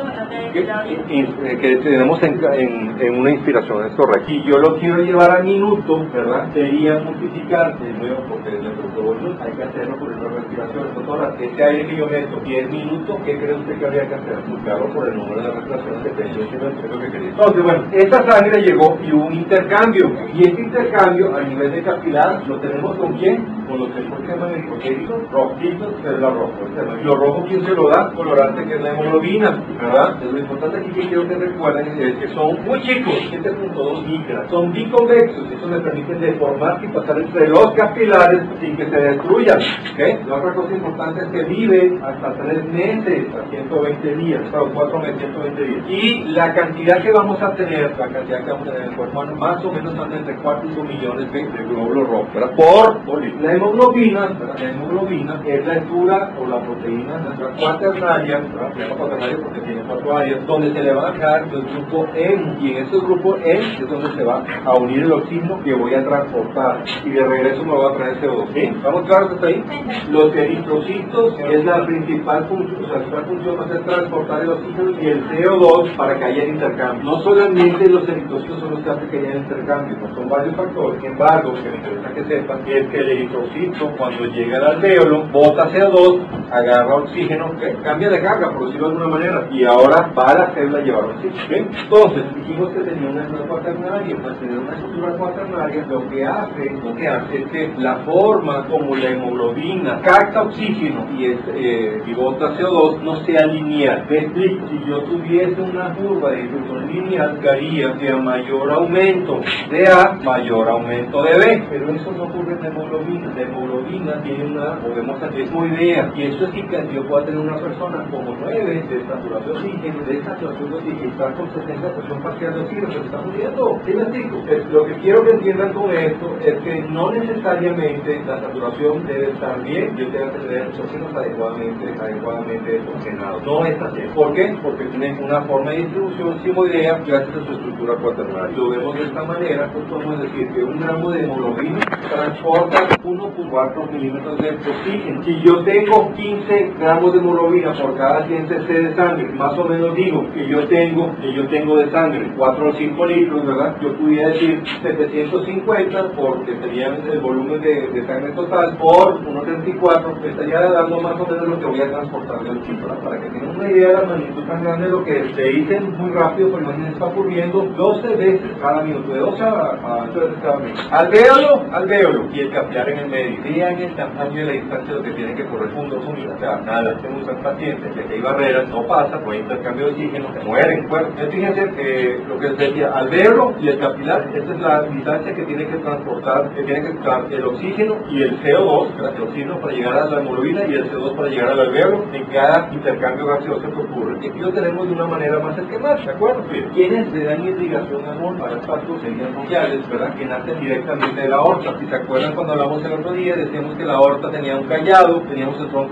que, hace in- eh, que tenemos en, en- en una inspiración, es correcto. Si yo lo quiero llevar a minuto, ¿verdad? Sería multiplicar de nuevo, porque le preguntó volumen, hay que hacerlo por una respiración. Doctora, ese aire que yo meto, 10 minutos, ¿qué cree usted que habría que hacer? Multiplicarlo por el número de respiraciones que quería. Entonces, bueno, esa sangre llegó y y un intercambio. Y este intercambio a nivel de capilar lo tenemos con quién? Con los que llaman hemocéritos rojitos, que es la rojo. Y lo rojo, ¿quién se lo da? Colorante, que es la hemoglobina, ¿verdad? Lo importante aquí que quiero que recuerden es que son muy chicos, 7.2 micras. Son biconvexos, eso me permite deformar y pasar entre los capilares sin que se destruyan. ¿okay? La otra cosa importante es que vive hasta 3 meses, a 120 días, o 4 meses, 120 días. Y la cantidad que vamos a tener, la cantidad que vamos a tener humano, más o menos anda entre 4 y 5 millones de, de glóbulos rojos. Por. La hemoglobina, la hemoglobina es la estructura o la proteína, nuestra cuaternaria, ¿verdad? Se llama cuaternaria porque tiene cuatro áreas, donde se le van a dejar el grupo M, y en ese grupo M es donde se va a unir el oxígeno que voy a transportar, y de regreso me voy a traer CO2, ¿sí? ¿Estamos claros hasta ahí? Los eritrocitos es la principal función, o sea, la función va a ser transportar el oxígeno y el CO2 para que haya intercambio. No solamente los eritrocitos son los que que haya intercambio, no son varios factores. Sin embargo, que me interesa que sepan es que el eritrocito cuando llega al alvéolo bota CO2, agarra oxígeno, ¿qué? cambia de carga, por decirlo de alguna manera, y ahora va a la llevar oxígeno. Entonces, dijimos que tenía una estructura cuaternaria, pues tener una estructura cuaternaria lo que hace, lo que hace es que la forma como la hemoglobina capta oxígeno y, es, eh, y bota CO2 no sea lineal. Me explico, si yo tuviese una curva de distribución lineal, que haría que a mayor aumento de A, mayor aumento de B, pero eso no ocurre en hemoglobina. La hemoglobina tiene una, podemos hacer misma idea, y eso es que yo pueda tener una persona como 9 de saturación de oxígeno, de saturación de oxígeno, está con 70 presión parcial de oxígeno, se está muriendo. ¿Sí me explico? Es- lo que quiero que entiendan con esto es que no necesariamente la saturación debe estar bien, yo tengo que tener oxígenos adecuadamente, adecuadamente oxigenados. No es así. ¿Por qué? Porque tiene una forma de distribución simoidea gracias a su estructura cuaternaria. Lo vemos de esta manera, pues podemos decir que un gramo de hemoglobina transporta 1.4 milímetros de oxígeno. Si yo tengo 15 gramos de hemoglobina por cada 100 cc de sangre, más o menos digo que yo tengo, que yo tengo de sangre 4 o 5 litros, ¿verdad? Yo pudiera decir 750 porque sería el volumen de, sangre total por 1.34, me estaría dando más o menos lo que voy a transportar del ¿verdad? Para que tengan una idea de la magnitud tan grande de lo que. Se dicen muy rápido, pero imagínense, está ocurriendo 12 veces cada minuto, de 12 a, a 8 veces cada minuto. Alvéolo, alvéolo, y el capilar en el medio. Vean el tamaño de la distancia lo que tiene que correr un dos unidas. O sea, nada, tenemos al paciente, de que hay barreras, no pasa, pues hay intercambio de oxígeno, se mueren. Bueno, entonces fíjense que lo que decía, alvéolo y el capilar, esa es la distancia que tiene que transportar, que tiene que transportar el oxígeno y el CO2, ¿verdad? el oxígeno para llegar a la hemoglobina y el CO2 para llegar al alvéolo en cada intercambio gaseoso que ocurre. Y aquí lo tenemos de una manera más esquemática, ¿de acuerdo? ¿Quiénes le dan irrigación al espacios serían bronquiales, ¿verdad? Que nacen directamente de la aorta. Si se acuerdan cuando hablamos el otro día, decíamos que la aorta tenía un callado, teníamos el tronco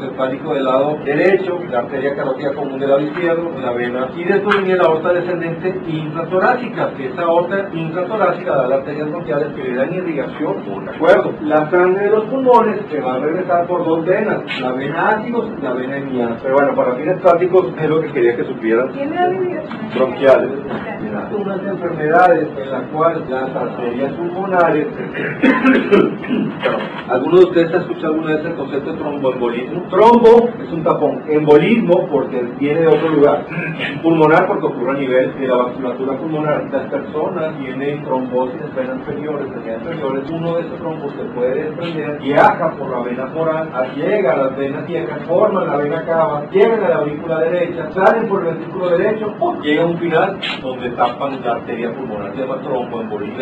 cefálico del lado derecho, la arteria carótida común del lado izquierdo, la vena, y después venía la aorta descendente intratorácica, que esa aorta intratorácica da las arterias bronquiales que le dan irrigación, ¿de acuerdo? La sangre de los pulmones se va a regresar por dos venas, la vena ácidos y la vena hemiana. Pero bueno, para fines prácticos es lo que quería que supieran ¿Quién bronquiales. Mira, enfermedades en las cuales las arterias pulmonares, *coughs* ¿alguno de ustedes ha escuchado alguna vez el concepto de tromboembolismo? Trombo es un tapón, embolismo porque viene de otro lugar, pulmonar porque ocurre a nivel de la vasculatura pulmonar. Las personas tienen trombosis en venas inferiores, en venas inferiores, uno de esos trombos se puede desprender, viaja por la vena foral, llega a las venas ciegas, forman la vena cava, llegan a la aurícula derecha, salen por el ventrículo derecho, ¡pum! llega a un final donde tapan la arteria pulmonar, se llama tromboembolismo,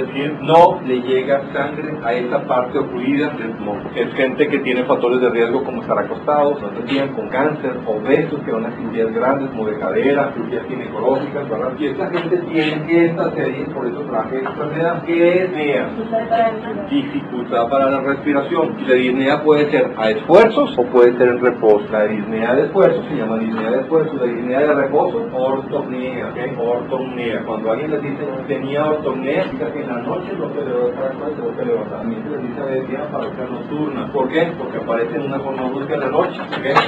no le llega sangre a esa parte ocurrida del pulmón. Es gente que tiene factores de riesgo como estar acostados, no tenían con cáncer, obesos que van a cirugías grandes como de cadera, cirugías ginecológicas, ¿verdad? Y esta gente tiene esta serie, por eso traje esta enfermedad, que es DEA dificultad para la respiración. Y la disnea puede ser a esfuerzos o puede ser en reposo. La disnea de esfuerzo se llama disnea de esfuerzo, la disnea de reposo, ortopnea, ¿ok? ortopnea. Cuando alguien les dice tenía significa que en la noche no se le va a se lo que. También se les dice a veces parroquia nocturna. ¿Por qué? Porque aparece en una forma brusca en la noche.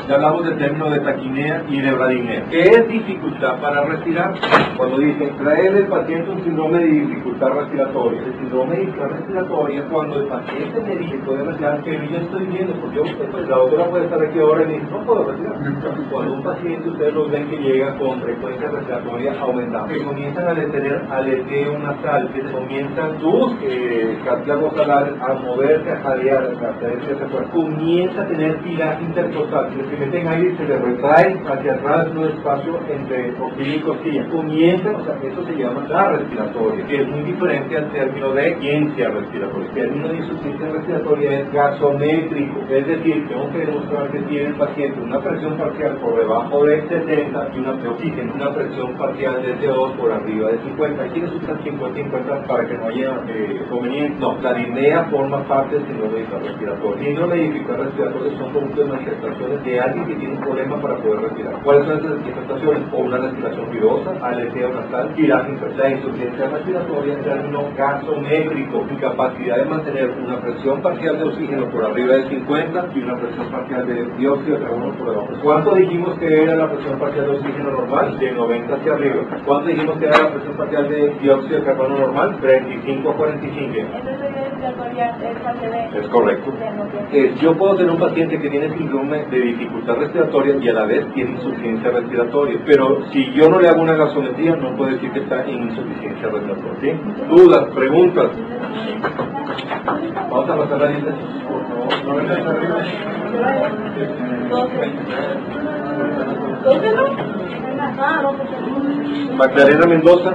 Ya hablamos del término de taquinea y de bradinea. ¿Qué es dificultad para respirar? Cuando dicen traer el paciente un síndrome de dificultad respiratoria. El síndrome de dificultad respiratoria es cuando el paciente me dice puede respirar, pero yo estoy viendo, porque usted, pues, la doctora puede estar aquí ahora y me dice, no puedo respirar. Cuando un paciente ustedes los ven que llega con frecuencia respiratoria aumentada, que comienzan a tener aleteo nasal, que comienzan tus eh, salares a moverse, a jadear, a. Comienza a tener tiraje intercostal, que se meten aire y se le retrae hacia atrás un espacio entre costilla y costilla. Comienza, o sea, eso se llama la respiratoria, que es muy diferente al término de ciencia respiratoria. El término de insuficiencia respiratoria es gasométrico, es decir, tengo que demostrar que tiene el paciente una presión parcial por debajo de 70 y una oxígeno, una presión parcial de CO2 por arriba de 50. Aquí necesitan 50-50 para que no haya eh, inconveniente. No, la disnea forma parte del síndrome de dificultad respiratoria. Síndrome de dificultad respiratoria son conjuntos de manifestaciones de alguien que tiene un problema para poder respirar. ¿Cuáles son esas manifestaciones? O una respiración virosa, aleteo nasal y la, insuficiencia respiratoria término gasométrico, incapacidad de mantener una presión parcial de oxígeno por arriba de 50 y una presión parcial de dióxido de carbono por debajo. ¿Cuánto dijimos que era la presión parcial de oxígeno normal? De 90 hacia arriba. ¿Cuánto dijimos que era la presión parcial de dióxido de carbono normal? 35 a 45. Es correcto. Eh, yo puedo tener un paciente que tiene síndrome de dificultad respiratoria y a la vez tiene insuficiencia respiratoria, pero si yo no le hago una gasometría no puedo decir que está en insuficiencia respiratoria. ¿sí? Dudas, preguntas. Vamos a pasar la lista. Por favor, no. Magdalena Mendoza.